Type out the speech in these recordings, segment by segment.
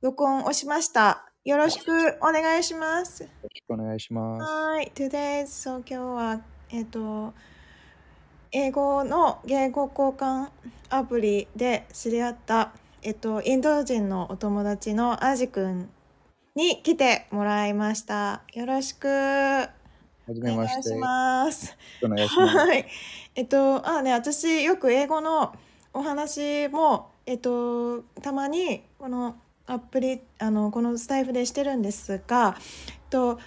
録音をしました。よろしくお願いします。よろしくお願いします。はい。Today, so 今日は、えっと、英語の言語交換アプリで知り合った、えっと、インド人のお友達のアジ君に来てもらいました。よろしくはじおめまして。願いしよます。ろしくお願いします。はい。えっと、あね、私よく英語のお話も、えっと、たまにこのアプリ、あの、このスタイフでしてるんですが、えっと、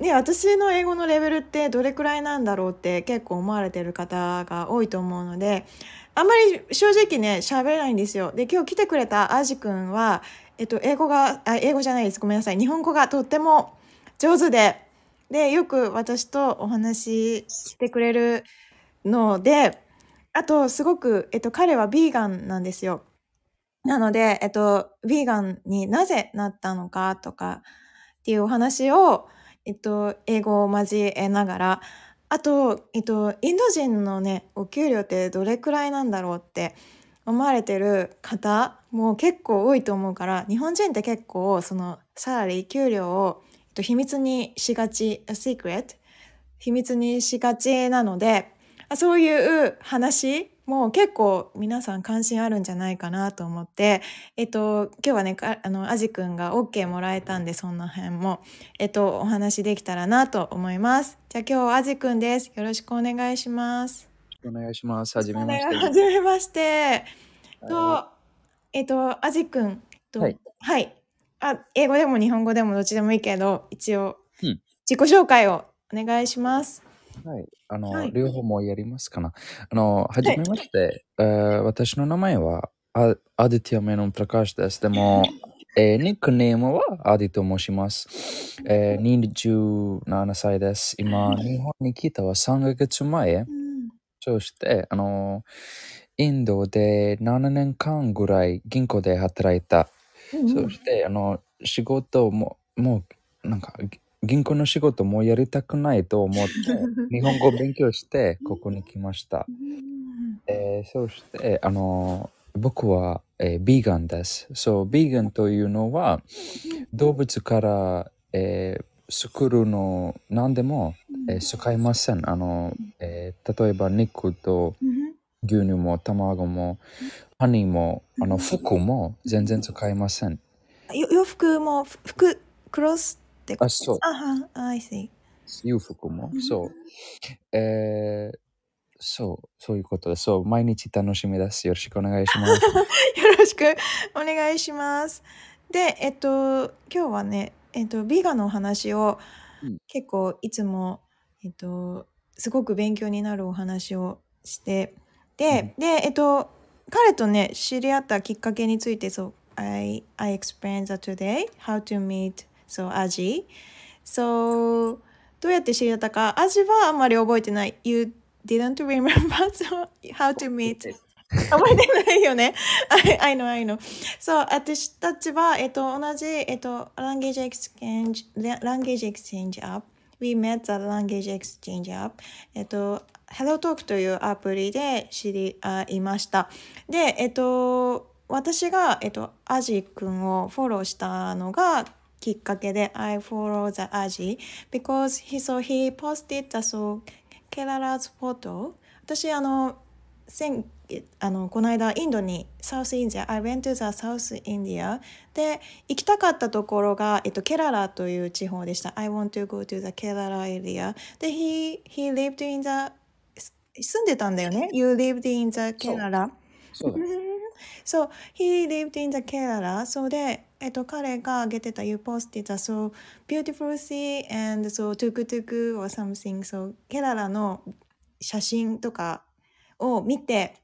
ね、私の英語のレベルってどれくらいなんだろうって結構思われてる方が多いと思うので、あんまり正直ね、喋れないんですよ。で、今日来てくれたアジ君は、えっと、英語が、あ、英語じゃないです。ごめんなさい。日本語がとっても上手で、で、よく私とお話ししてくれるので、あと、すごく、えっと、彼はビーガンなんですよ。なので、えっと、ビーガンになぜなったのかとかっていうお話を、えっと、英語を交えながら、あと、えっと、インド人のね、お給料ってどれくらいなんだろうって思われてる方も結構多いと思うから、日本人って結構、その、サラリー、給料を、えっと、秘密にしがち、secret 秘密にしがちなので、そういう話も結構皆さん関心あるんじゃないかなと思って、えっと、今日はね、かあの、アジ君が OK もらえたんで、そんな辺も、えっと、お話できたらなと思います。じゃあ今日アジ君です。よろしくお願いします。お願いします。はじめましお願いはて。じめまして。とは、えっと、アジ君と、はい。はい。あ、英語でも日本語でもどっちでもいいけど、一応、うん。自己紹介をお願いします。はい。あはの、い。両方もやりますかな。あの、はじはい。めまして。えー私の名前はアアディティアメノンプラカーシです。でも、えーニックネームはアディと申します。えー、27歳です。今、日本に来たは3ヶ月前。うん。そして、あの、インドで7年間ぐらい銀行で働いた。うんうん。そして、あの、仕事も、もう、なんか、ぎ銀行の仕事もやりたくないと思って、日本語を勉強して、ここに来ました。うんえーそして、あの、僕は、えービーガンです。そう、ビーガンというのは、動物から、えー作るの何でも、えー使いません。あの、えー例えば肉とうん牛乳も卵も、ハニーも、あの、服も全然使いません。よ洋服もふ服クロスってこあ、とそう。あは I see 裕福もう。んそう。えーそう、そういうことです。そう、毎日楽しみです。よろしくお願いします。よろしくお願いします。で、えっと、今日はね、えっと、ビーガンのお話をうん結構いつも、えっと、すごく勉強になるお話をして、うんで、で、えっと、彼とね、知り合ったきっかけについて、そう、I, I explained that today, how to meet, so, アジ。So, どうやって知り合ったか、アジはあんまり覚えてない。You didn't remember how to meet 覚えてないよね。I, I know, I know. そう、私たちは、えっと、同じ、えっと、language exchange, language exchange app. We met the language exchange app. えっと、HelloTalk というアプリで知り合いました。で、えっと、私が、えっと、アジ君をフォローしたのがきっかけで、I follow the アジ because he, so he posted the so Kerala's photo. 私、あの、先あのこの間インドにサウスインディア I went to the South India で行きたかったところが、えっと、ケララという地方でした I want to go to the Kerala area で he, he lived in the 住んでたんだよね You lived in the Kerala そうだ。So he lived in the Kerala そうでえっと彼が挙げてた You posted a so beautiful sea and so tuk tuk or something so ケララの写真とかを見て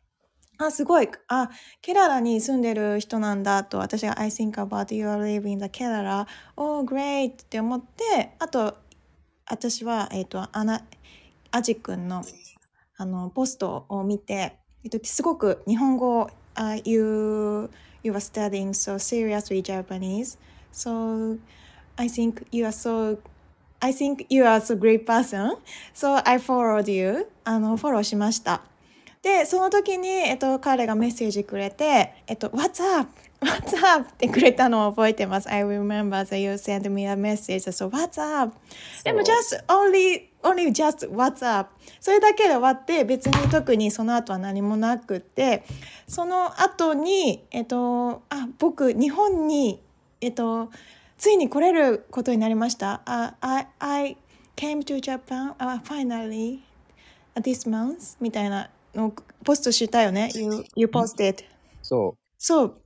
あ、すごい。あ、ケララに住んでる人なんだと、私が I think about you are living the Kerala. Oh, great! って思って、あと、私は、えっ、と、アナ、アジ君の、あの、ポストを見て、えっと、すごく日本語を、uh, you, you are studying so seriously Japanese. So, I think you are so I think you are so great person. So I followed you. あの、フォローしました。で、その時に、えっと、彼がメッセージくれて、えっと、What's up? What's up? ってくれたのを覚えてます。I remember that you sent me a message. So, What's up? でも、just only, only just What's up? それだけで終わって、別に特にその後は何もなくって、その後に、えっと、あ、僕、日本に、えっと、ついに来れることになりました。あ I, I came to Japan、uh, finally this month みたいなのをポストしたよね。You, you posted. そそう。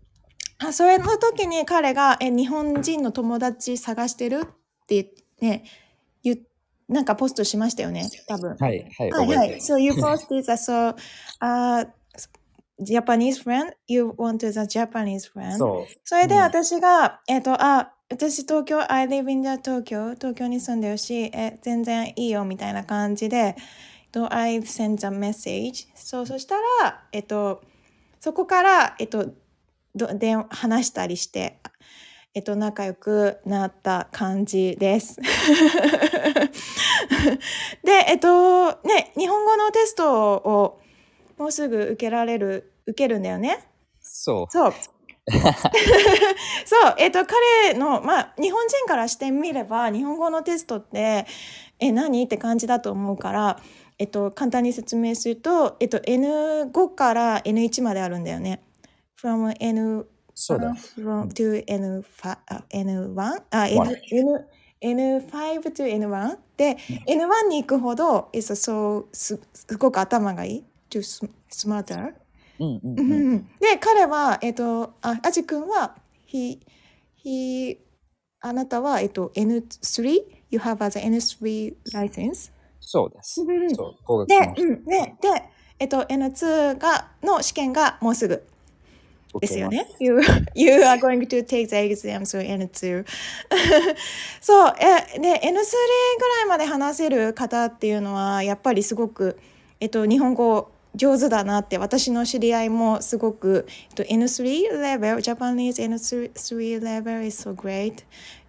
あそれの時に彼が、え、日本人の友達探してる？ってね、言うなんかポストしましたよね、多分。う。はい、はい、はいはい。So you posted that, so, uh, Japanese friend, you want the Japanese friend? そう。それでうん私が、えっ、と、あ、私東京、I live in the 東京、東京に住んでるし、え、全然いいよみたいな感じで、えっと、I sent a message. そう、そしたら、えっと、そこから、えっと、どで話したりして、えっと、仲良くなった感じです。で、えっと、ね、日本語のテストをもうすぐ受けられる、受けるんだよね。そう。そう。そう、えっ、と、彼の、まあ、日本人からしてみれば、日本語のテストって、え、何？って感じだと思うから、えっと、簡単に説明すると、えっと、N5 から N1 まであるんだよね。From N そうだ。from to N5 あ N1 あ N, One N N5 to N1 で N1 に行くほど is so すすごく頭がいい？To sm- smarter うんうんううん。ん。で彼はえっ、とあアジ君は he he あなたはえっ、と N3 you have as N3 license? そうです。うんそう。でうん。ででえっ、と N2 がの試験がもうすぐ。た。ですよね。You, you are going to take the exam, so N2. そう、え、で、N3 ぐらいまで話せる方っていうのは、やっぱりすごく、えっと、日本語上手だなって、私の知り合いもすごく、えっと、N3 level, Japanese N3 level is so great.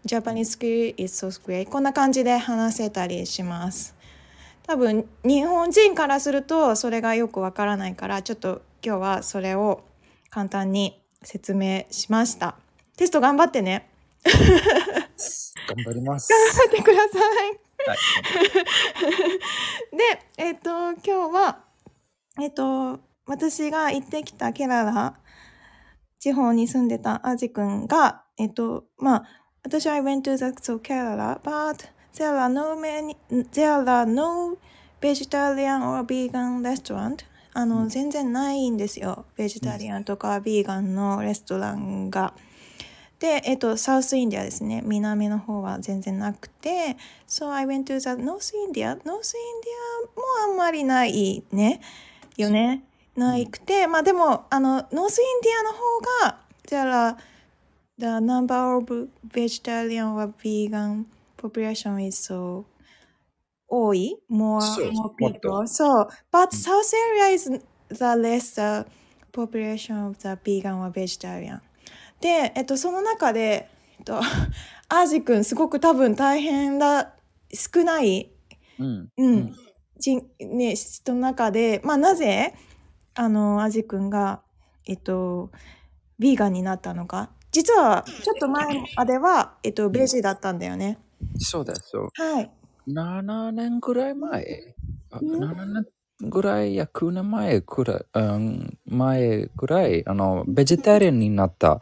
Japanese skill is so great. こんな感じで話せたりします。多分日本人からするとそれがよくわからないからちょっと今日はそれを簡単に説明しました。テスト頑張ってね。頑張ります。頑張ってください。はい。で、えっ、と、今日は、えっ、と、私が行ってきたケララ地方に住んでたアジ君が、えっ、と、まあ、私は I went to the so Kerala, but there are no many, there are no vegetarian or vegan restaurant. あの、全然ないんですよ。ベジタリアンとかビーガンのレストランが。で、えっと、サウスインディアですね。南の方は全然なくて、So I went to the North India. North India もあんまりないね。よね。ないくて、まあでも、あの、North India の方が、there are the number of vegetarian or vegan population is so 多い？More, そう more people. と So, but South area is the less the population of the vegan or vegetarian. で、えっと、その中で、えっと、アージ君すごく多分大変だ、少ない、うん。うん、人、ね、人の中で、まあなぜ、あの、アージ君が、えっと、ビーガンになったのか？実は、ちょっと前までは、えっと、ベジだったんだよね。そうです。そう。はい。7年ぐらい前？あうん7年ぐらいや9年前くらい、うん、前ぐらい、あの、ベジタリアンになった。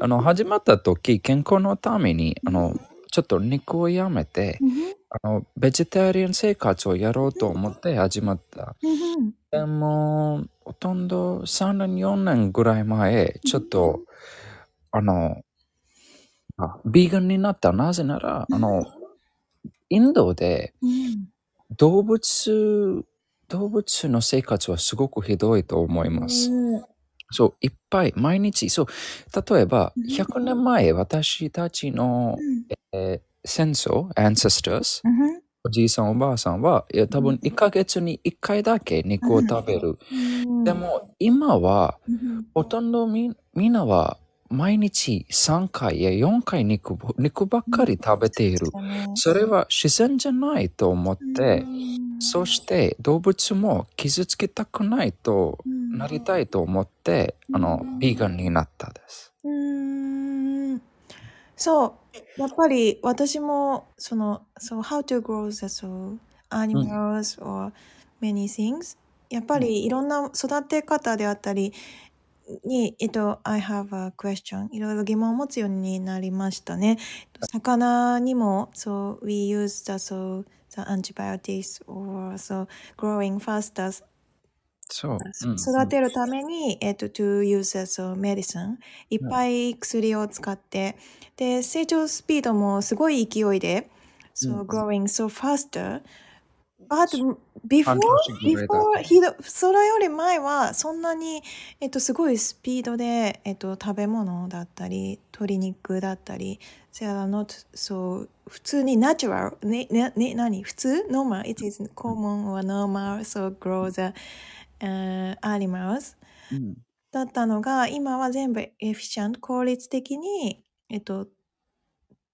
あの、始まった時、健康のために、あの、ちょっと肉をやめて、あの、ベジタリアン生活をやろうと思って始まった。うんでも、ほとんど3年、4年ぐらい前、ちょっと、あの、あビーガンになった。なぜなら、あの、インドでうん。動物、動物の生活はすごくひどいと思います。うんそう、いっぱい、毎日、そう、例えばうん、100年前、私たちの、えー戦争、ancestors、うん。おじいさん、おばあさんは、いや、多分1ヶ月に1回だけ肉を食べる。うん。でも、今は、うん。ほとんどみみんなは毎日3回や4回肉ぼ肉ばっかり食べている。それは自然じゃないと思って、そして動物も傷つけたくないとなりたいと思って、あの、ビーガンになったです。うんそう。やっぱり私も、その、そう、how to grow the so animals or many things。やっぱりいろんな育て方であったりに、えっと、I have a question。いろいろ疑問を持つようになりましたね。魚にも、そう、we use the, so, the antibiotics or so growing faster そう。うん育てるために、えっと、to use as a medicine いっぱい薬を使って、で、成長スピードもすごい勢いで、うん so growing so faster. Before, らいだ before, ひどそれより前はそんなに、えっと、すごいスピードで、えっと、食べ物だったり、鶏肉だったり、they are not so 普通に natural ね、ね、ね、何？普通 ?normal? It is common or normal, so grow the、uh, animals うんだったのが、今は全部エフィシャント、効率的に、えっと、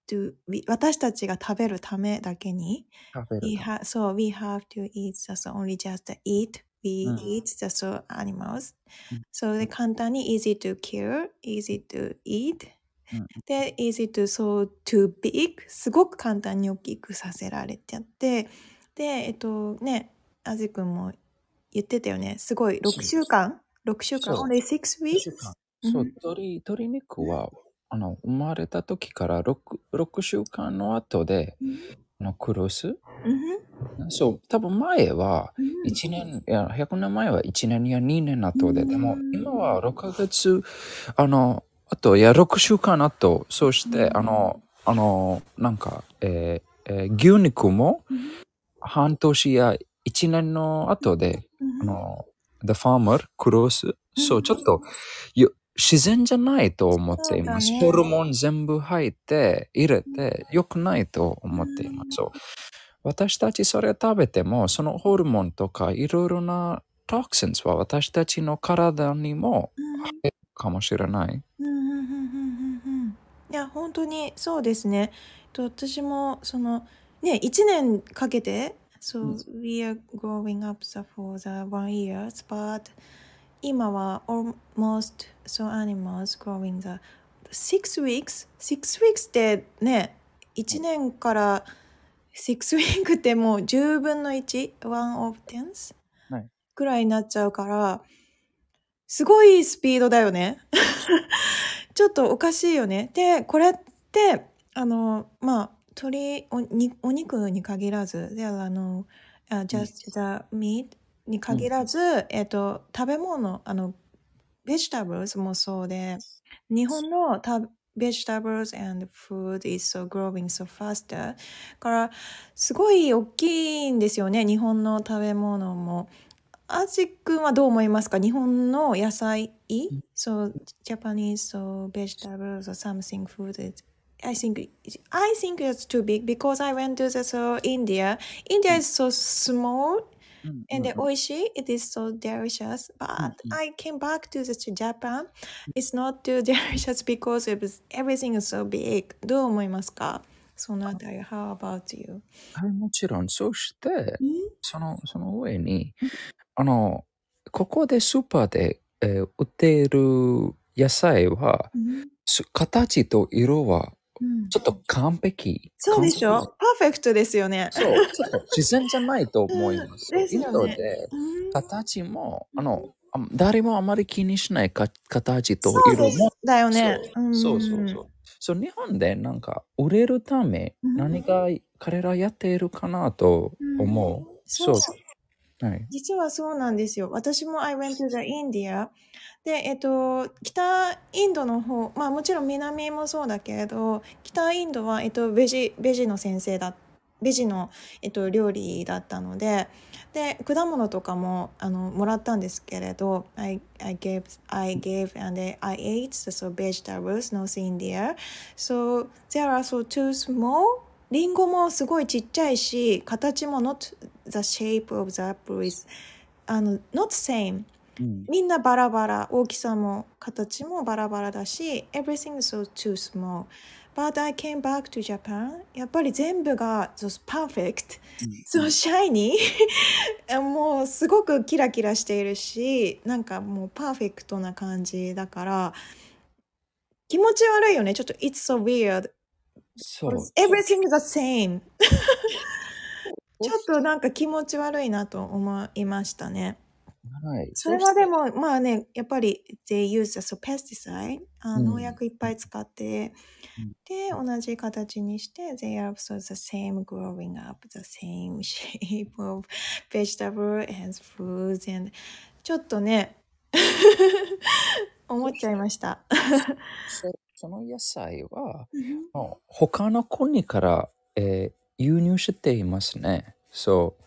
to- we- 私たちが食べるためだけに、we have, so we have to eat so only just eat, we うん eat the so animals. うんそれで簡単に easy to kill, easy to eat. うんで、easy to so too big すごく簡単に大きくさせられちゃって、で、えっとね、あずくんも言ってたよね。すごい、6週間 ?6 週間 ?only six weeks? そう、うん鶏、鶏肉は、あの、生まれた時から 6, 6週間の後で、あの、殺す。うん。そう、多分前は、うん。1年、いや、100年前は1年や2年後で、うん。でも今は6ヶ月、あの、あと、いや、6週間後、そして、うん。あの、あの、なんか、えーえー牛肉も半年や1年の後で、うん。あの、The Farmer クロス？そうう、んちょっと、よ自然じゃないと思っています。ねホルモン全部入って、入れて、良くないと思っています。私たちそれ食べても、そのホルモンとかいろいろなトクシンスは私たちの体にもうん入るかもしれない。いや本当にそうですね。と私もそのね1年かけて so うん we are growing up for the one years but 今は almost so animals growing the six weeks six weeks ってね1年から6 week ってもう10分の1 one of tens はいぐらいになっちゃうからすごいスピードだよね。ちょっとおかしいよね。で、これって、あの、まあ、鶏、おにお肉に限らず、で、あの、あ just the meat に限らず、えっと、食べ物、あの、vegetables もそうで、日本のた vegetables and food is so growing so faster から、すごい大きいんですよね、日本の食べ物も。アジ君はどう思いますか日本の野菜、そう、Japanese, so vegetables or something food is I think I think it's too big because I went to the so India. India is so small うん and うん oishi. It is so delicious. But うん I came back to the Japan. It's not too delicious because it was, everything is so big. どう思いますかそのあたり、How about you? はいもちろん、そして、うんその、その上に、あの、ここでスーパーで、えー売っている野菜は、形と色はうん。ちょっと完璧。そうでしょ？パーフェクトですよね。そう、ちょっと自然じゃないと思います。うんですよ ね。色で、うん。形も、あの、あ誰もあまり気にしないか形と色も、だよね。そう。そうそうそう。日本でなんか売れるため、うん。何が彼らやっているかなと思う。そうはい。実はそうなんですよ。私も I went to the India で、えっと、北インドの方、まあもちろん南もそうだけれど、北インドは、えっと、ベジ、ベジの先生だ、ベジの、えっと、料理だったので、で、果物とかも、あの、もらったんですけれど、I, I gave, I gave and I ate the so vegetables, North India. So, there are so too small リンゴもすごいちっちゃいし、形も not the shape of the apple is あの not same うんみんなバラバラ大きさも形もバラバラだし everything is so too small but I came back to Japan やっぱり全部が just perfect そう shiny もうすごくキラキラしているしなんかもうパーフェクトな感じだから気持ち悪いよねちょっと it's so weird そう。Everything the same. ちょっとなんか気持ち悪いなと思いましたね。はい。それはでも、まあね、やっぱり、they use the pesticide、あうん農薬いっぱい使って、うんで、同じ形にして、they are also the same growing up, the same shape of vegetable and foods and ちょっとね、思っちゃいました。そその野菜は、もう他の国から、えー輸入していますね。そう。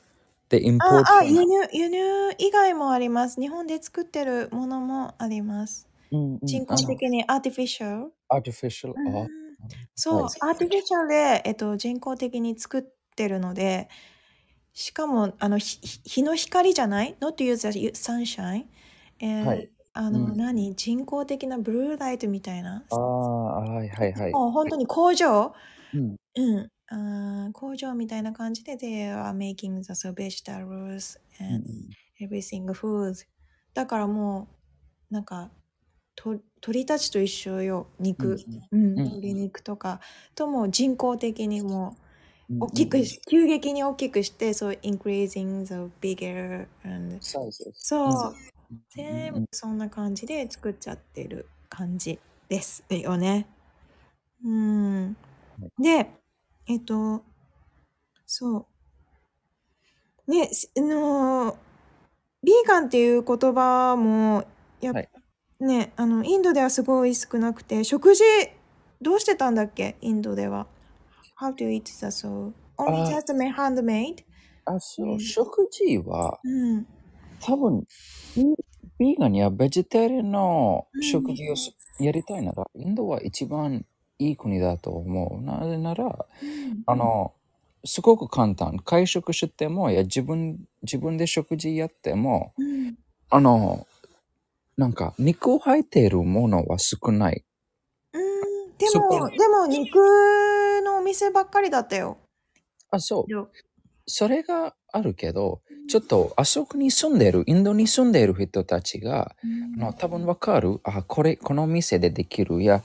で、インポート。ああ輸入、輸入以外もあります。日本で作ってるものもあります。うんうん人工的にアーティフィシャル。あの artificial、あそう、はいアーティフィシャルで、えっと、人工的に作ってるので、しかも、あの、日の光じゃない ?not use the sunshine. えーはいあの、うん。何？人工的なブルーライトみたいな？あー、はいはいはい。もう本当に工場、うん。うん、工場みたいな感じで、they are making the vegetables うん and everything foods だからもうなんかと鳥たちと一緒よ肉、うんうん。鶏肉とかとも人工的にも大きくし、急激に大きくしてそう increasing the bigger and。そう、うん全部そんな感じで作っちゃってる感じですよね。うん。で、えっと、そう。ね、しあのー、ビーガンっていう言葉も、やっ、はいね、あの、インドではすごい少なくて、食事、どうしてたんだっけ？インドでは。How to eat the soul? Only あ just made handmade? あ、そうう、食事はうん。多分、ビビーガンやベジタリアンのうん食事をすやりたいなら、インドは一番いい国だと思う。なぜなら、あの、すごく簡単。会食しても、いや自分、自分で食事やっても、うん。あの、なんか、肉入っているものは少ない。うん。でも、でも肉のお店ばっかりだったよ。あ、そう。よそれがあるけど、ちょっと、あそこに住んでいる、インドに住んでいる人たちが、あの多分わかる？あ、これ、この店でできる？いや、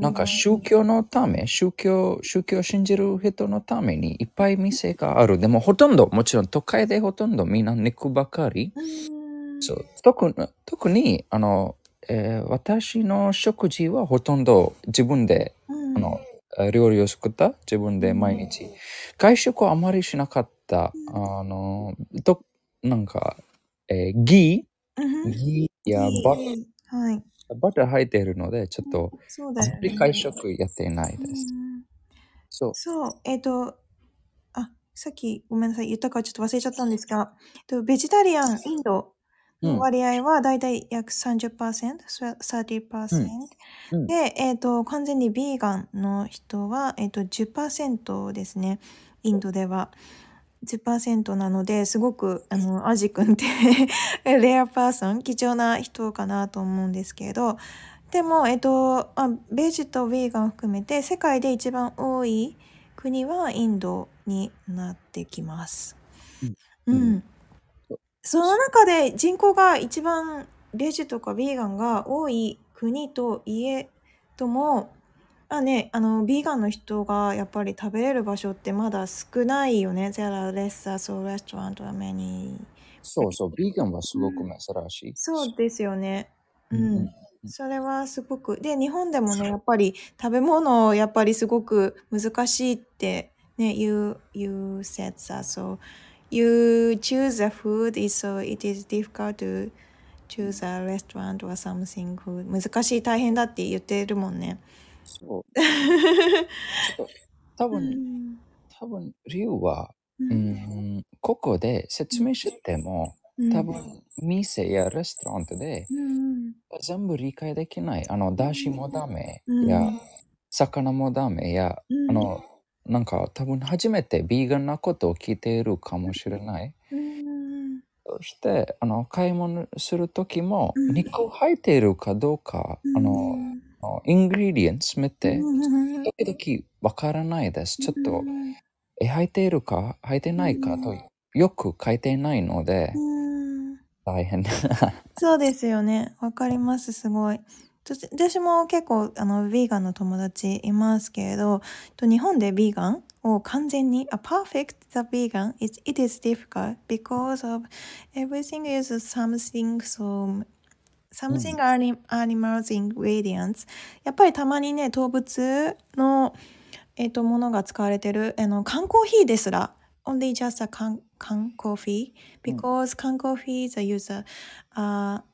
なんか宗教のため、宗教、宗教を信じる人のためにいっぱい店がある。でもほとんど、もちろん都会でほとんどみんな肉ばかり。うんそう特に特にあの、えー私の食事はほとんど自分で、うんあのえー料理を作った？自分で毎日。外食はあまりしなかった。あの、となんか、えーギうんーギーやバいいはい。バター入っているので、ちょっと、そうだよ、ね。あまり外食やっていないです。うんそう。そう、えっ、と、あ、さっきごめんなさい、言ったかちょっと忘れちゃったんですが、えっと、ベジタリアン、インド割合はだいたい約30%、30%。うんで、えっ、と、完全にビーガンの人は、えっ、と、10%ですね、インドでは。10%なので、すごく、あの、アジ君って レアパーソン、貴重な人かなと思うんですけど、でも、えっと、あベジとヴィーガン含めて、世界で一番多い国はインドになってきます。う。うんんその中で人口が一番ベジとかヴィーガンが多い国といえども、あね、あの、ビーガンの人がやっぱり食べれる場所ってまだ少ないよね。There are less so restaurant or many. そうそう、ビーガンはすごく珍しい。そうですよね。ううんうんん。それはすごく。で、日本でもね、やっぱり食べ物をやっぱりすごく難しいってね、you, you said that. So, you choose a food, is so it is difficult to choose a restaurant or something food. 難しい、大変だって言ってるもんね。そう。多う分、ん。多分理由は、う。うんん、ここで説明しても、うん多分、店やレストランでうん。全部理解できない。あの、だしもダメ、うんや、魚もダメや、うんあの、なんか多分初めてビーガンなことを聞いているかもしれない。うん。そして、あの、買い物するときも、うん肉入っているかどうか、あの、あのイングリディエンツ見て、うん時々わからないです。ちょっとう、んえ、入っているか？入ってないか？と、よく書いていないので、うん大変。そうですよね。わかります、すごい。私私も結構あのヴィーガンの友達いますけれどと日本でヴィーガンを完全に a perfect the vegan it, it is difficult because of everything is something so something anim- animals ingredients やっぱりたまにね動物のえっ、とものが使われてるあの缶コーヒーですら。Only just a 缶缶コーヒー because 缶コーヒー is a user あ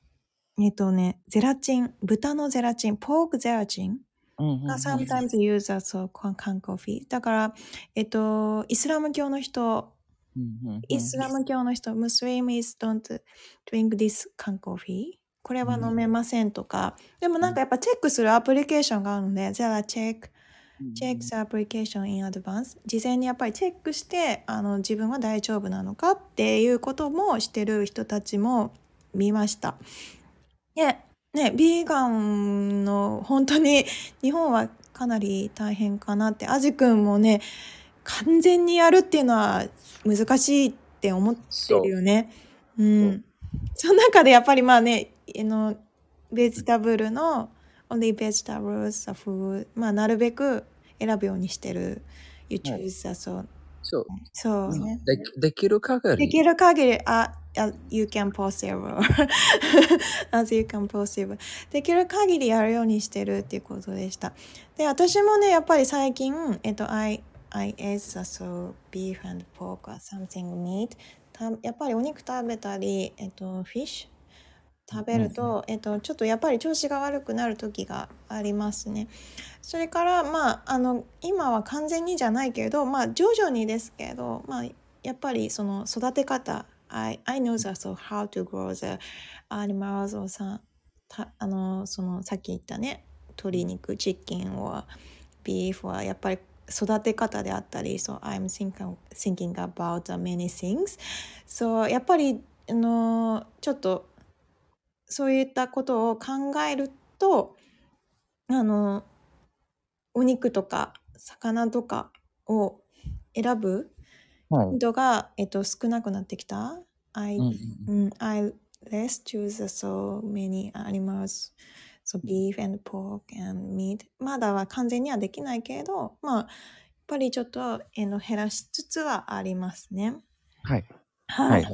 えっとね、ゼラチン、豚のゼラチン、ポークゼラチン。が sometimes use as a 缶コーヒー。だから、えっと、イスラム教の人、イスラム教の人、ムスリム is don't drink this 缶コーヒー。これは飲めませんとか、でもなんかやっぱチェックするアプリケーションがあるので、there are check, check the application in advance 事前にやっぱりチェックしてあの自分は大丈夫なのかっていうこともしてる人たちも見ました。ね、ね、ビーガンの本当に日本はかなり大変かなって、アジ君もね、完全にやるっていうのは難しいって思ってるよね。う。ん。その中でやっぱりまあね、あの、ベジタブルの only vegetables, food まあなるべく選ぶようにしてる。You はい choose that, そう。そう。そうね。でできる限り。できる限り、あ、あ you can possible. as you can possible. できる限りやるようにしてるっていうことでした。で、私もね、やっぱり最近、えっと、I, I ate so beef and pork or something meat. たやっぱりお肉食べたり、えっと、フィッシュ食べると、えっと、ちょっとやっぱり調子が悪くなる時がありますね。それから、まあ、あの、今は完全にじゃないけれど、まあ、徐々にですけど、まあ、やっぱりその育て方、I, I know that so how to grow the animals or さ、たあの、その、さっき言ったね、鶏肉、チキン or beef はやっぱり育て方であったり、so I'm thinking, thinking about the many things. So やっぱり、あの、ちょっと、そういったことを考えると、あの、お肉とか魚とかを選ぶはい。人が、えっと、少なくなってきた。I, うんうんうん I less choose so many animals, so beef and pork and meat. まだは完全にはできないけれど、まあ、やっぱりちょっと、えの減らしつつはありますね。はい。は。はいい。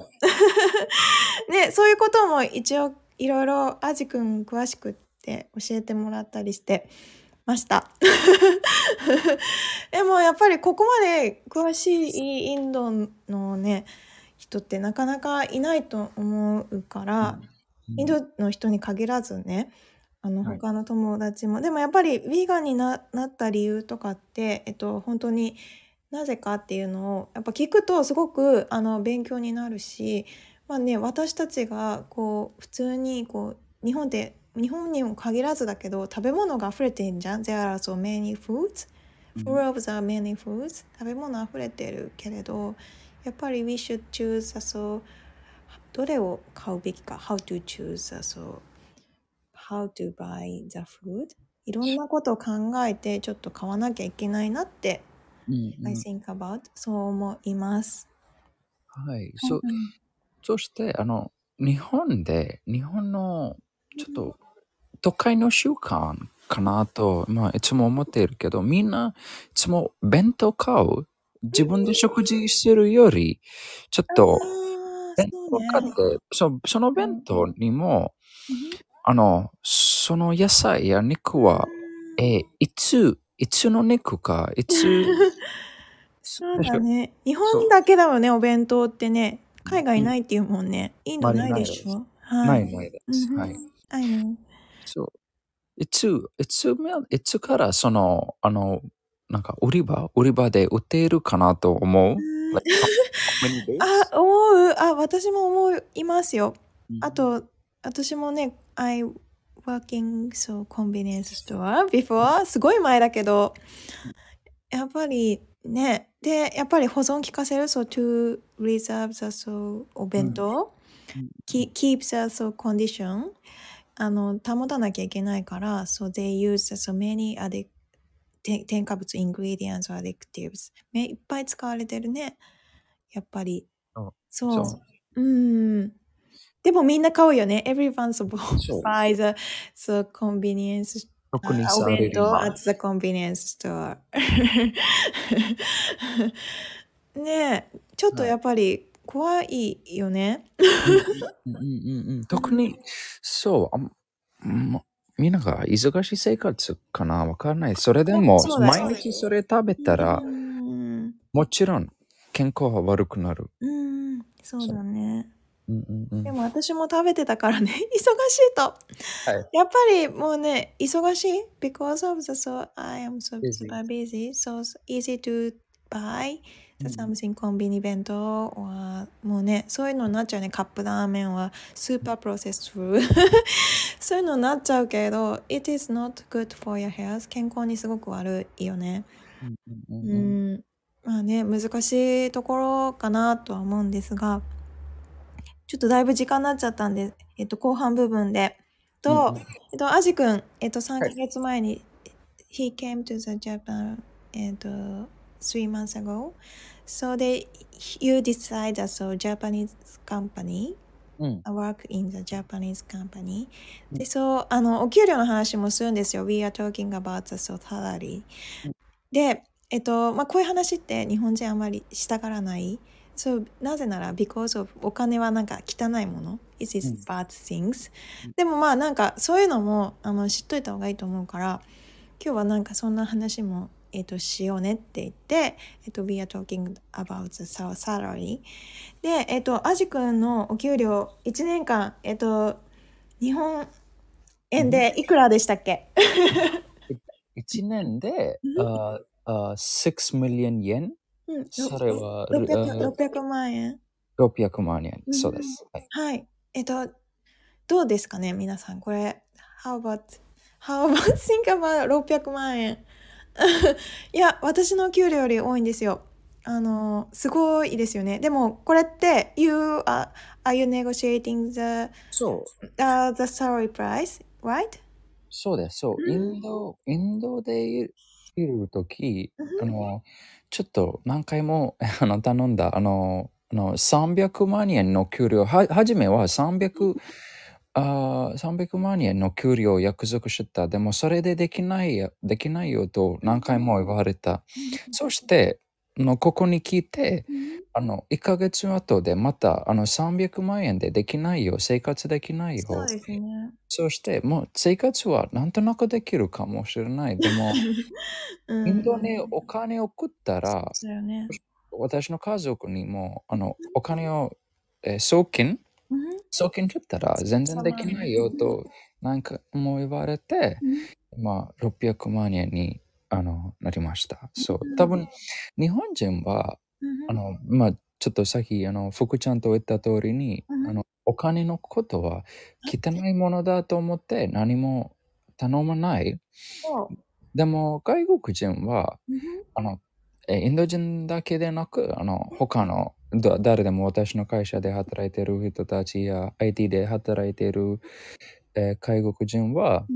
ね、そういうことも一応いろいろアジくん詳しくって教えてもらったりしてました。でもやっぱりここまで詳しいインドのね人ってなかなかいないと思うから、インドの人に限らずねあのはい他の友達も、でもやっぱりヴィーガンにななった理由とかって、えっと、本当になぜかっていうのをやっぱ聞くとすごくあの勉強になるし、まあね、私たちがこう普通にこう日本で日本にも限らずだけど食べ物が溢れてんじゃん。There are so many foods うん full of the many foods. 食べ物溢れてるけれどやっぱり we should choose そうどれを買うべきか？How to choose そう how to buy the food? いろんなことを考えてちょっと買わなきゃいけないなって、うんうん。I think about そう思います。はい。そうんそして、あの、日本で、日本の、ちょっと、都会の習慣かなと、まあ、いつも思っているけど、みんな、いつも弁当買う？自分で食事してるより、ちょっと、弁当買って、そその弁当にも、うんあの、その野菜や肉は、えーいつ、いつの肉か、いつ、そうだね。日本だけだよね、お弁当ってね。海外ないっていうもんね。インドないでしょ？は。ないいないです。うんはい。I know. そう。いつ、いつめ、いつからその、あの、なんか売り場？売り場で売っているかなと思う？あ、思う。あ、私も思いますよ。うんあと、私もね、I working so convenience store before すごい前だけど、やっぱりね、で、やっぱり保存効かせる、so to reserve the so お弁当、うんき keep the so condition あの、保たなきゃいけないから、so they use so many addic 添添加物 ingredients or additives ねいっぱい使われてるね。やっぱり。そうそう。そううん。でもみんな買うよね。Everyone so そう buy the so convenience 特にあおサラリ弁当 at the convenience store ねえちょっとやっぱり怖いよね。うんうんうんうん特に、そう、あんまみんなが忙しい生活かな？わかんない。それでも毎日それ食べたらう、ん、もちろん健康は悪くなる。うん、そうだね。うんうんうん。でも私も食べてたからね、忙しいと。はい。やっぱりもうね、忙しい？Because of the so I am so Busy. super busy, so easy to buy the うん something コンビニ弁当はもうね、そういうのになっちゃうね。カップラーメンはスーパープロセスフー そういうのになっちゃうけど、it is not good for your health. 健康にすごく悪いよね。うん、まあね難しいところかなとは思うんですがちょっとだいぶ時間になっちゃったんで、えっと、後半部分でと、うんうんえっと、アジ君、えっと、3はいヶ月前に、he came to the Japan えっと three months ago so they you decide that so Japanese company うん。work in the Japanese company でそうあのお給料の話もするんですよ We are talking about the salary でえっとまあこういう話って日本人あまりしたがらないそうなぜなら because of お金はなんか汚いもの。It is うん bad things. でもまあなんかそういうのもあの知っといた方がいいと思うから今日はなんかそんな話もえっとしようねって言ってえっと We are talking about the sal- salary で、えっと、アジ君のお給料1年間、えっと、日本円でいくらでしたっけ？1年で、うん。ああ6 million yen? うん、それは、600, あ600万円。600万円。うんそうです。はい。はい。えっと、どうですかね、皆さん。これ、How about, how about think about 600万円いや、私の給料より多いんですよ。あの、すごいですよね。でも、これって、You are, are you negotiating the, そう。uh, the salary price, right? そうです。そう。うんインド、インドでいるとき、うんあの、ちょっと何回も あの頼んだ、あの、あの300万円の給料、は、はじめは300、あー300万円の給料を約束した。でもそれでできないや、できないよと何回も言われた。そして、あのここに来て、あの、1ヶ月後でまた、あの、300万円でできないよ、生活できないよ。そうですね。そして、もう生活はなんとなくできるかもしれない。でも、うんインドにお金を送ったら、ね。私の家族にも、あの、お金を、えー送金？うん送金取ったら全然できないよと、なんかもう言われて、まあ、600万円に、あの、なりました。そう。多分、日本人は、あの、まあ、ちょっとさっき、あの、福ちゃんと言った通りに、うん。あの、お金のことは汚いものだと思って何も頼まない。でも、外国人は、うん。あの、えインド人だけでなく、あの、他の、だ誰でも私の会社で働いている人たちや IT で働いている、えー外国人は、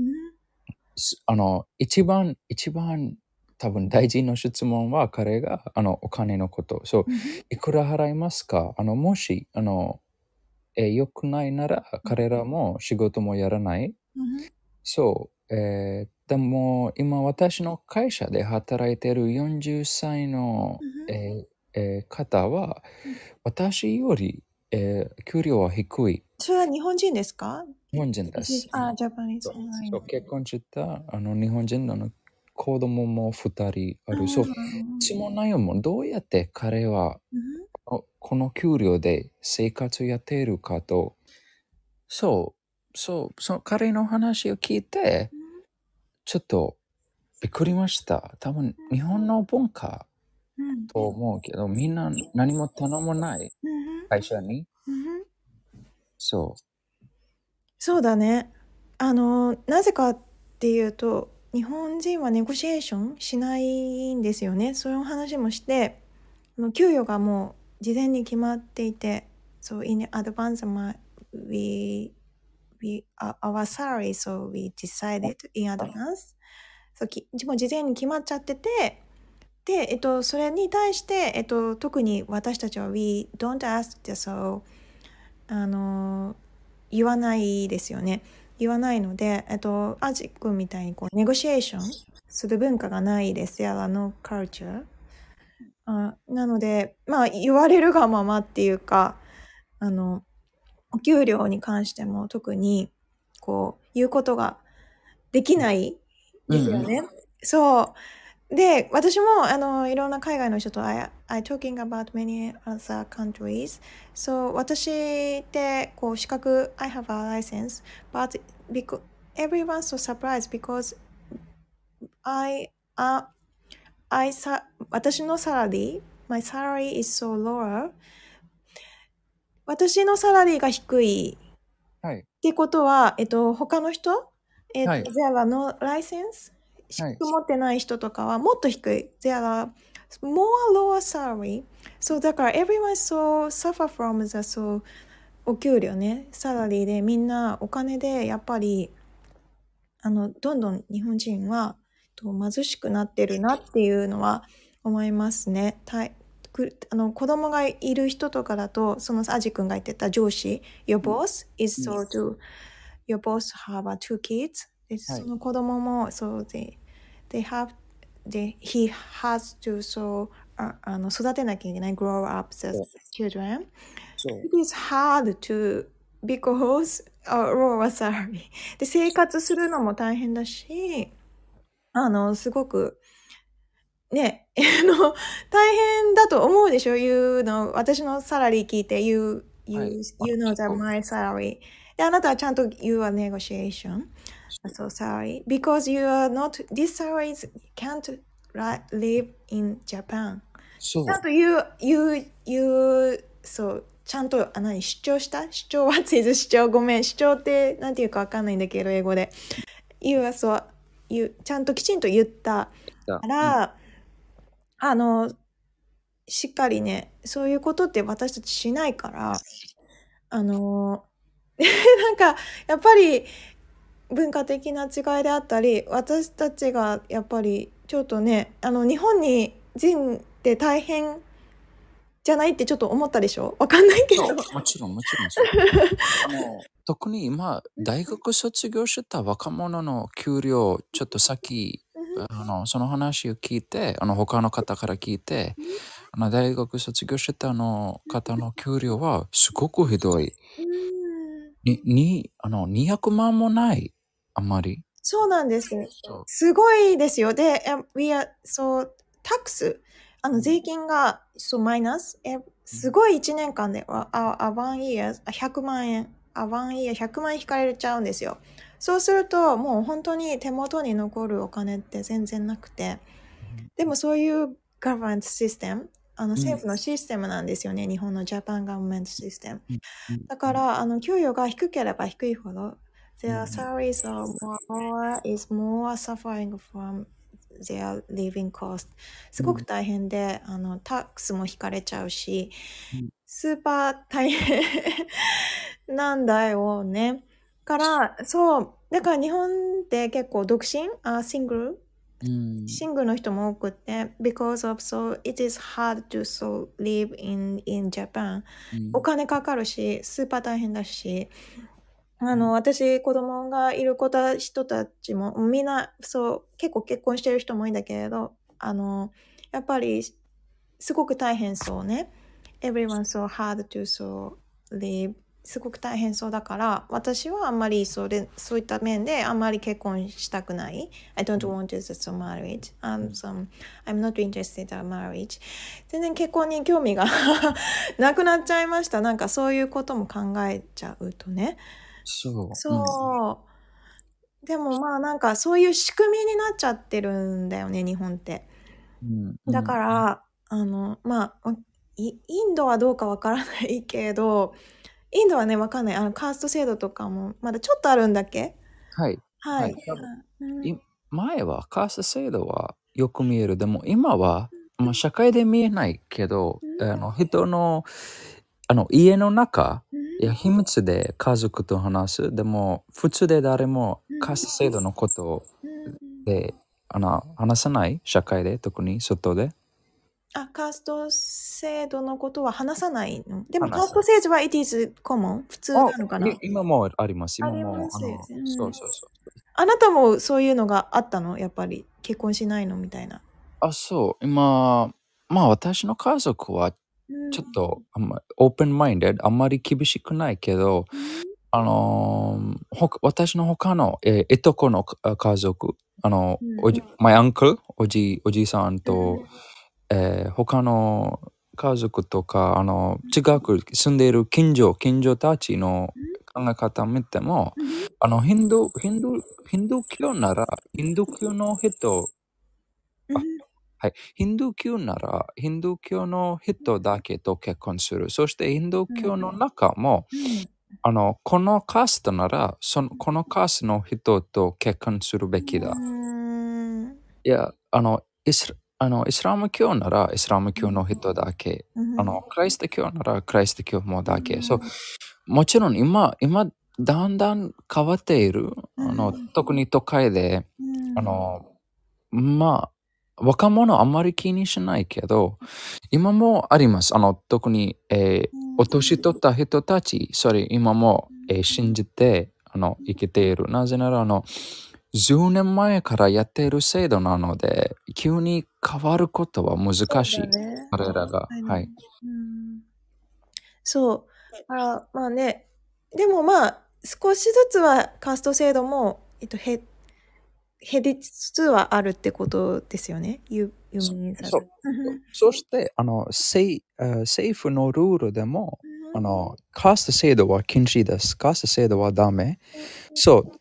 あの、一番、一番多分大事な質問は彼が、あの、お金のこと。そう、いくら払いますか？あの、もし、あの、えー良くないなら、彼らも仕事もやらない。うんそう、えーでも、今私の会社で働いている40歳の、うんえーえー方は、私より、えー給料は低い。それは日本人ですか？日本人です。あ、ジャパニーズ。そう。結婚したあの日本人の子供も2人ある。そう。質問内容もどうやって彼はうん。ここの給料で生活やっているかと、そう、そう、そう。彼の話を聞いて、ちょっとびっくりました。多分日本の文化うん。と思うけど、みんな何も頼まない。うん会社に。うんそそうだね。あの、なぜかっていうと、日本人はネゴシエーションしないんですよね。そういう話もして、給与がもう事前に決まっていて、そう、in advance, we, we, our salary, so we decided in advance. そうきもう事前に決まっちゃってて、で、えっと、それに対して、えっと、特に私たちは we don't ask the so あの言わないですよね。言わないので、えっと、アジ君みたいにこう、ネゴシエーションする文化がないです。やらの culture。あなので、まあ、言われるがままっていうか、あの、お給料に関しても特に、こう、言うことができないですよね。そう。で、私も、あの、いろんな海外の人と、I, I talking about many other countries. So, 私って、こう、資格、I have a license, but because, everyone's so surprised because I, uh, I, さ私のサラリー、my salary is so lower. 私のサラリーが低いはい。ってことは、えっと、他の人、えっと、はい there are no license? 資はい格持ってない人とかはもっと低い。there are more lower salary. So だから everyone so suffer from the so お給料ね、サラリーでみんなお金でやっぱりあの、どんどん日本人はと貧しくなってるなっていうのは思いますね。たいくあの子供がいる人とかだと、そのアジ君が言ってた上司、Your boss is so to, your boss have uh, two kids. ではいその子供も、そうで、they have, they, he has to so, ああの育てなきゃいけない、grow up the children. It is hard to because uh, lower salary で生活するのも大変だしあのすごくねあの大変だと思うでしょ ?You know 私のサラリー聞いて You, you,、はい you know that my salary であなたはちゃんと You are negotiation so salary because you are not this salary can't live in Japan. そう。ちゃんと言う、言う、言う、そう、ちゃんと、あ、何、主張した？主張はついず主張、ごめん、主張って、なんていうかわかんないんだけど、英語で。言うはそう、言う、ちゃんときちんと言った。から、あの、しっかりね、そういうことって私たちしないから、あの、なんか、やっぱり、文化的な違いであったり、私たちがやっぱり、ちょっとね、あの、日本に人って大変じゃないってちょっと思ったでしょ？わかんないけど。もちろん、もちろんそう。あの特に今、大学卒業した若者の給料、ちょっとさっき、あのその話を聞いて、あの他の方から聞いて、あの大学卒業したあの方の給料はすごくひどい。うんに、にあの200万もない。あんまり？そうなんです。すごいですよ。で、え we are, そう、タックス、あの、税金が、そう、マイナス、え、すごい1年間で、あ、あ、あ1 year、あ100万円、あ、1 year、100万円引かれちゃうんですよ。そうすると、もう本当に手元に残るお金って全然なくて、でもそういう government system、あの政府のシステムなんですよね、日本のジャパンガバメントシステム。うん。だから、あの、給与が低ければ低いほど、their うん salaries are more, is more suffering from their living cost. すごく大変で、あの、タックスも引かれちゃうしうん、スーパー大変なんだよね。から、そう、だから日本って結構独身あ、シングルうんシングルの人も多くって、because of so it is hard to so live in, in Japan. うんお金かかるし、スーパー大変だし、あの、私、子供がいる子た人たちも、みんな、そう、結構結婚してる人も多いんだけれど、あの、やっぱり、すごく大変そうね。everyone's so hard to so live すごく大変そうだから、私はあんまりそれ、そういった面であんまり結婚したくない。I don't want to so marriage. Um, some, I'm not interested in marriage. 全然結婚に興味が なくなっちゃいました。なんかそういうことも考えちゃうとね。そう。そう。でもまあなんかそういう仕組みになっちゃってるんだよね、日本って。うん。だから、あの、まあ、イインドはどうかわからないけど、インドはね、わかんない。あの、カースト制度とかも、まだちょっとあるんだっけ？はい。はい。前はカースト制度はよく見える。でも今は、まあ、社会で見えないけど、うんあの人のあの家の中、うんいや秘密で家族と話す。でも普通で誰もうんカースト制度のことうんであの話さない？社会で？特に？外で？あ、カースト制度のことは話さないの？でも、カースト制度は it is common? 普通なのかな？い今もあります。今ありも、ますそうそうそう。あなたもそういうのがあったの？やっぱり。結婚しないの？みたいな。あ、そう。今、まあ私の家族はうんちょっと、あんまオープンマインデあんまり厳しくないけど、あのーほか私の他の、えーいとこのあ家族、あの、うん。おじ、my uncle、おじ、おじさんと、うん。えー他の家族とか、あの、近く住んでいる近所、近所たちの考え方を見ても、あの、ヒンドゥー、ヒンドゥー、ヒンドゥー教なら、ヒンドゥー教の人、うんはい。ヒンドゥー教なら、ヒンドゥー教の人だけと結婚する。そして、ヒンドゥー教の中も、あの、このカーストなら、その、このカーストの人と結婚するべきだ。うんいや、あの、イスラあのイスラム教なら、イスラム教の人だけ。うんあの、クライスト教なら、クライスト教もだけ。うんそう、もちろん今、今、だんだん変わっている。あのうん、特に都会で、うんあの、まあ、若者あんまり気にしないけど、今もあります。あの、特に、えーお年取った人たち、それ今も、えー信じて、あの、生きている。なぜなら、あの、10年前からやっている制度なので、急に変わることは難しい。ね彼らが。はい。うんそう。あまあね、でもまあ、少しずつはカースト制度も、えっと、へ減りつつはあるってことですよね？You, you そ mean that? そううんそして、あの、政府のルールでも、あの、カースト制度は禁止です。カースト制度はダメ。そう。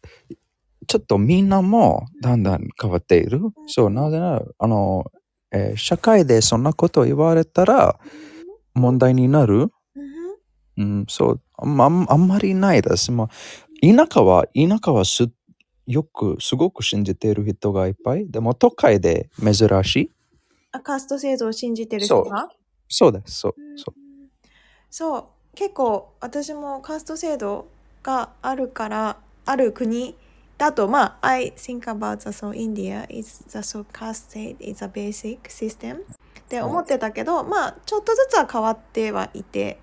ちょっとみんなもだんだん変わっている。そう、なぜなら、あの、えー社会でそんなことを言われたら問題になる。うんうん、そう。あんまあんあんまりないです。まあ、田舎は、田舎はすよく、すごく信じている人がいっぱい。でも都会で珍しい。あカースト制度を信じてる人が？そう。です。そう。そう。そう。結構私もカースト制度があるからある国だとまあ I think about the so India is the so caste state is a basic system って思ってたけど、まあちょっとずつは変わってはいて。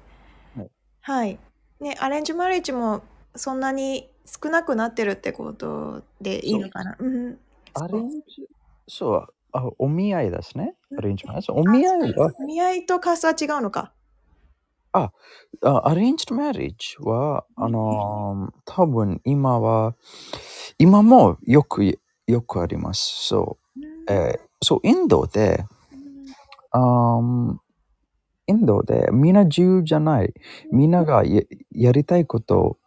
はい。はい。ねアレンジマリッジもそんなに少なくなってるってことでいいのかな？うんアレンジ、そう、あお見合いですね。うんアレンジメント。お見合いは、お見合いとカーストは違うのか？あアレンジマリッジは、あのー多分今は、今もよく、よくあります。そう。えーそう、インドで、あーインドでみんな自由じゃない。みんながややりたいこと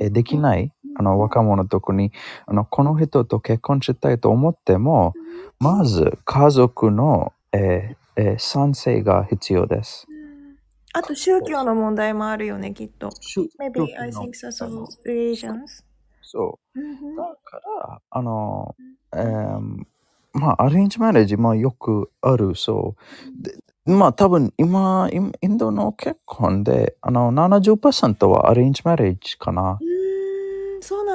えできない。あの、若者特に、あの、この人と結婚したいと思っても、まず家族の、えーえー賛成が必要です。あと宗教の問題もあるよねきっと宗 Maybe I think so, so religions. そう。うんだから、あの、えーまあ、アレンジマレージもよくある、そう。でまあ、多分今、インインドの結婚で、あの、70%はアレンジマレージかな。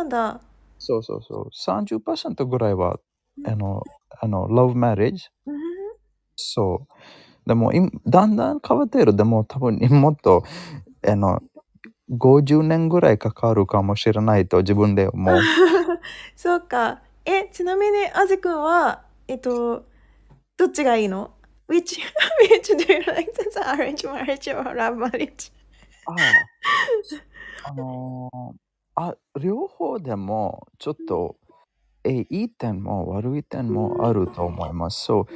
ん、だ。そうそうそう。30%ぐらいは、あの、あの、love marriage？うんそう。でも、いだんだん変わっている。でも、多分、もっと、あの、50年ぐらいかかるかもしれないと自分で思う。そうか。え、ちなみに、あじくんは、えっと、どっちがいいの ?Which, which do you like? That's arranged marriage or love marriage? ああ、あのーあ、両方でもちょっと、え、いい点も悪い点もあると思います。そう、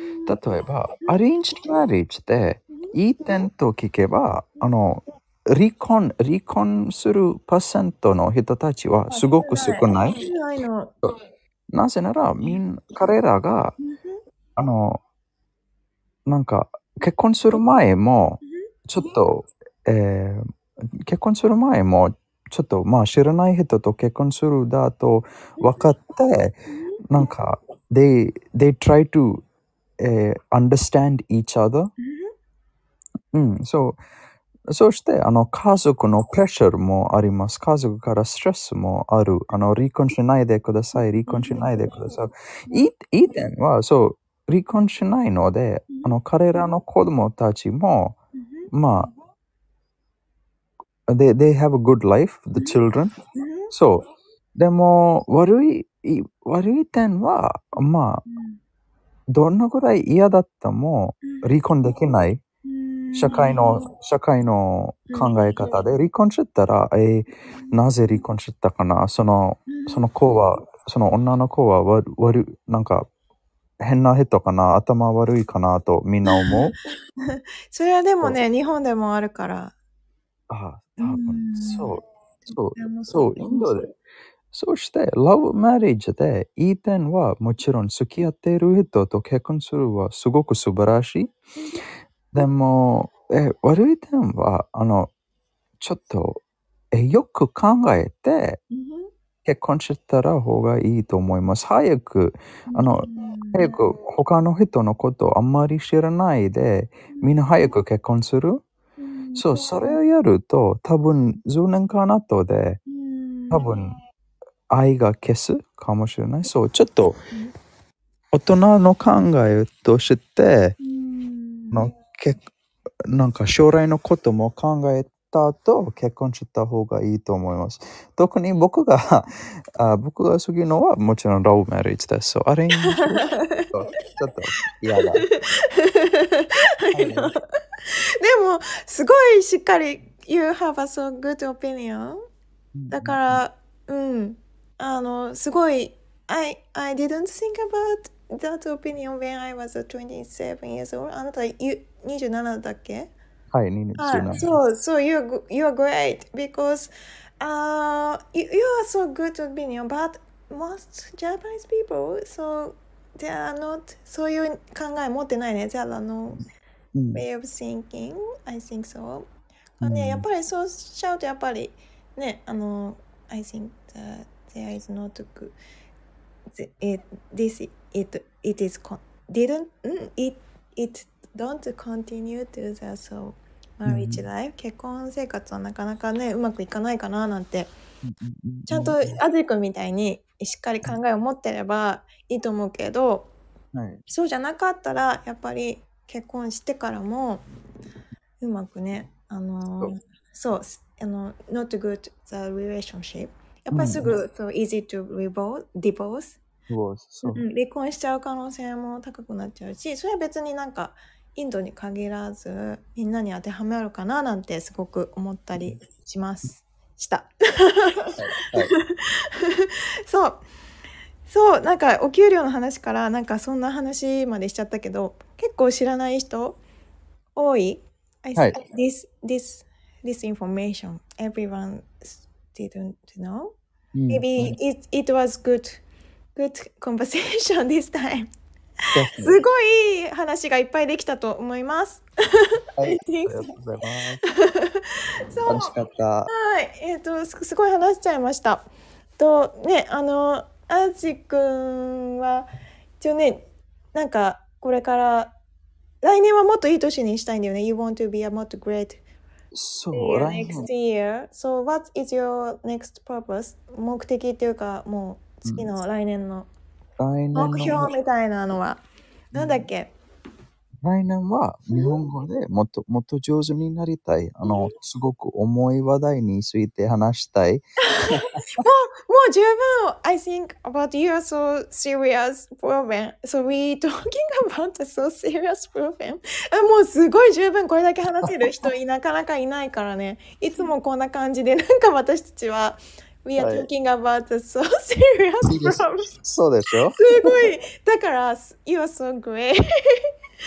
例えば、アレンジマリッジでいい点と聞けば、あの、離婚、離婚するパーセントの人たちはすごく少ない。なぜなら、みん彼らが、あの、なんか、結婚する前も、ちょっと、えー結婚する前も、ちょっと、まあ、知らない人と結婚するだと分かって、なんか、they, they try to、えー understand each other. うん、そう。そして、あの、家族のプレッシャーもあります。家族からストレスもある。あの、離婚しないでください。離婚しないでくださいいい点は、そう、離婚しないので、あの、彼らの子供たちも、まあ、they, they have a good life, the children. そう。でも、悪い、い悪い点は、まあ、どんなぐらい嫌だったも、離婚できない。社会の、社会の考え方で離婚したら、えーなぜ離婚したかなその、その子は、その女の子は悪、悪、なんか、変な人かな頭悪いかなとみんな思うそれはでもね、日本でもあるから。あ多分うん、そう、そうそう、インドで。そして、ラブマリッジで、いい点はもちろん付き合っている人と結婚するはすごく素晴らしい。でも、え悪い点は、あの、ちょっと、えよく考えて結婚したら方がいいと思います。早く、あの、早く他の人のことあんまり知らないで、みんな早く結婚する。そう、それをやると、多分10年間後で、多分愛が消すかもしれない。そう、ちょっと大人の考えとして、のけなんか将来のことも考えた後結婚した方がいいと思います。特に僕があ僕が好きのはもちろんラブマリッジです。アレンジちょっと嫌だ。でも、すごいしっかり、You have a so good opinion. だから、うん。あの、すごい、I, I didn't think about that opinion when I was 27 years old. あなた、27だっけ？はい、27はい、そう、そう、you're, you're great because uh, you, you are so good opinion, but most Japanese people, so they are not, そういう考え持ってないね。They are no うん way of thinking, I think so. うんね、やっぱりそうしちゃうと、やっぱりね、あの、I think that there is not good. The, it, this, it, it is, didn't, ん it, it don't continue to the so marriage life、結婚生活はなかなかね、うまくいかないかななんて、ちゃんとアジ君みたいにしっかり考えを持ってればいいと思うけど、はい。そうじゃなかったらやっぱり結婚してからもうまくねあのーそう。すあの not good the relationship やっぱりすぐ、そう easy to divorce, divorce そうそう。うん離婚しちゃう可能性も高くなっちゃうしそれは別になんかインドに限らずみんなに当てはめるかななんてすごく思ったりしますした。はいそうそうなんかお給料の話からなんかそんな話までしちゃったけど結構知らない人多い、I はい this this this information everyone didn't know うん maybe it, it was good good conversation this time うんすごいいい話がいっぱいできたと思いますはい、ありがとうございます。そう楽しかった。はい、えっ、とすすごい話しちゃいました。とねあのアジ君は一応ねなんかこれから来年はもっといい年にしたいんだよね。You want to be a more great そう、next 年 year. So what is your next purpose? 目的っていうかもう次の来年の来年の目標みたいなのは、なんだっけ？来年は日本語でもっともっと上手になりたい。あの、すごく重い話題について話したい。もう十分 I think about your so serious problem. So we talking about a so serious problem. あもうすごい十分これだけ話せる人いなかなかいないからね。いつもこんな感じでなんか私たちは We are はい talking about a so serious problem. そうでしょすごい。だから You are so great.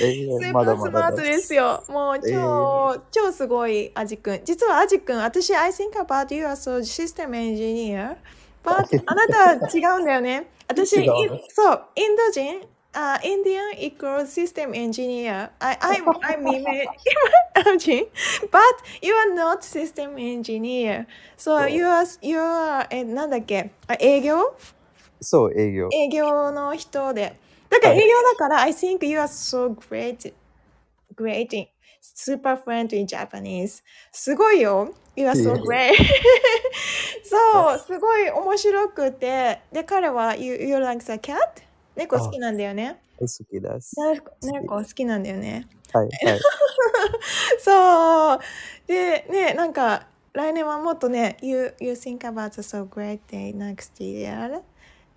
えースーパースマートですよ。もう超、えー超すごいアジ君。実はアジ君、私、I think about you as a system engineer. But あなたは違うんだよね。私、そう、インド人、あ、Indian equals system engineer. I, I'm, I'm Indian, but you are not system engineer. そ So う you are, you are, え、なんだっけあ営業そう、営業。営業の人で。だから営業だから、I think you are so great, great, in- super friendly in Japanese. すごいよ。You are so great. そう、すごい面白くて。で、彼は、you, you like the cat? 猫好きなんだよね。大好きです。ね猫好きなんだよね。はい、はい。そう。で、ね、なんか、来年はもっとね、you, you think about the so great day next year.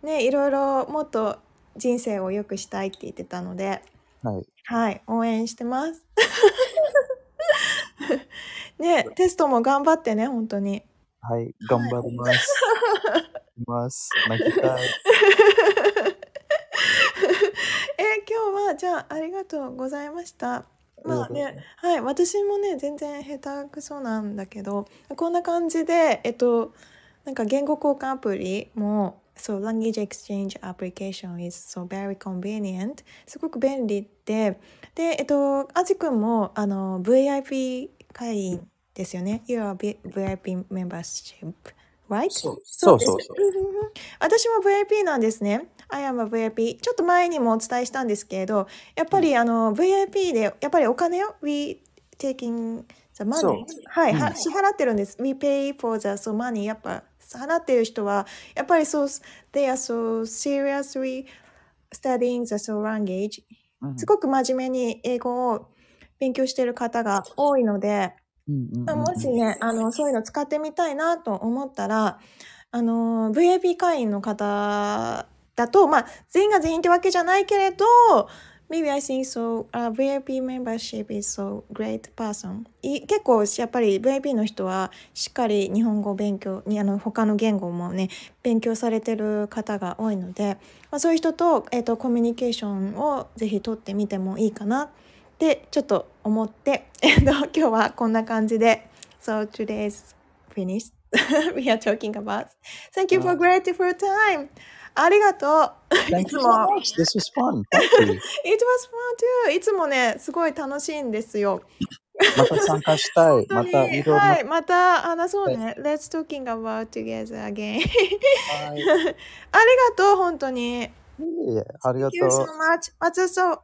ね、いろいろもっと人生を良くしたいって言ってたので、はい。はい、応援してます。ね、テストも頑張ってね、本当に。はい、頑張ります。ます。泣きたい。え、今日はじゃあありがとうございました。まあね、はい、私もね、全然下手くそなんだけど、こんな感じで、えっと、なんか言語交換アプリも、そう、Language Exchange Application is so very convenient. すごく便利で、で、えっと、あじくんも、あの、VIP 会員ですよね。You are V- VIP membership, right? そうそうそうですう私も VIP なんですね。I am a VIP。ちょっと前にもお伝えしたんですけれど、やっぱりあの VIP で、やっぱりお金を We taking the money？はい、はうん支払ってるんです。We pay for the so money。やっぱ払ってる人は、やっぱりそう、they are so seriously studying the so language。うんすごく真面目に英語を勉強してる方が多いので、もしね、あの、そういうの使ってみたいなと思ったら、あの、VIP 会員の方だと、まあ、全員が全員ってわけじゃないけれど、maybe I think so, uh, VIP membership is so great person. い結構、やっぱり VIP の人は、しっかり日本語を勉強に、あの、他の言語もね、勉強されてる方が多いので、まあ、そういう人と、えっ、と、コミュニケーションをぜひ取ってみてもいいかなってちょっと思って、えっと、今日はこんな感じで。So today's finished. We are talking about. Thank you for grateful time. ありがとう。いつも。It was fun too. いつもね、すごい楽しいんですよ。また参加したい。またいろんな。はい、また話そうね。Let's talking about together again. はい。ありがとう、本当に。いえいえありが Thank you と so う。much. 松尾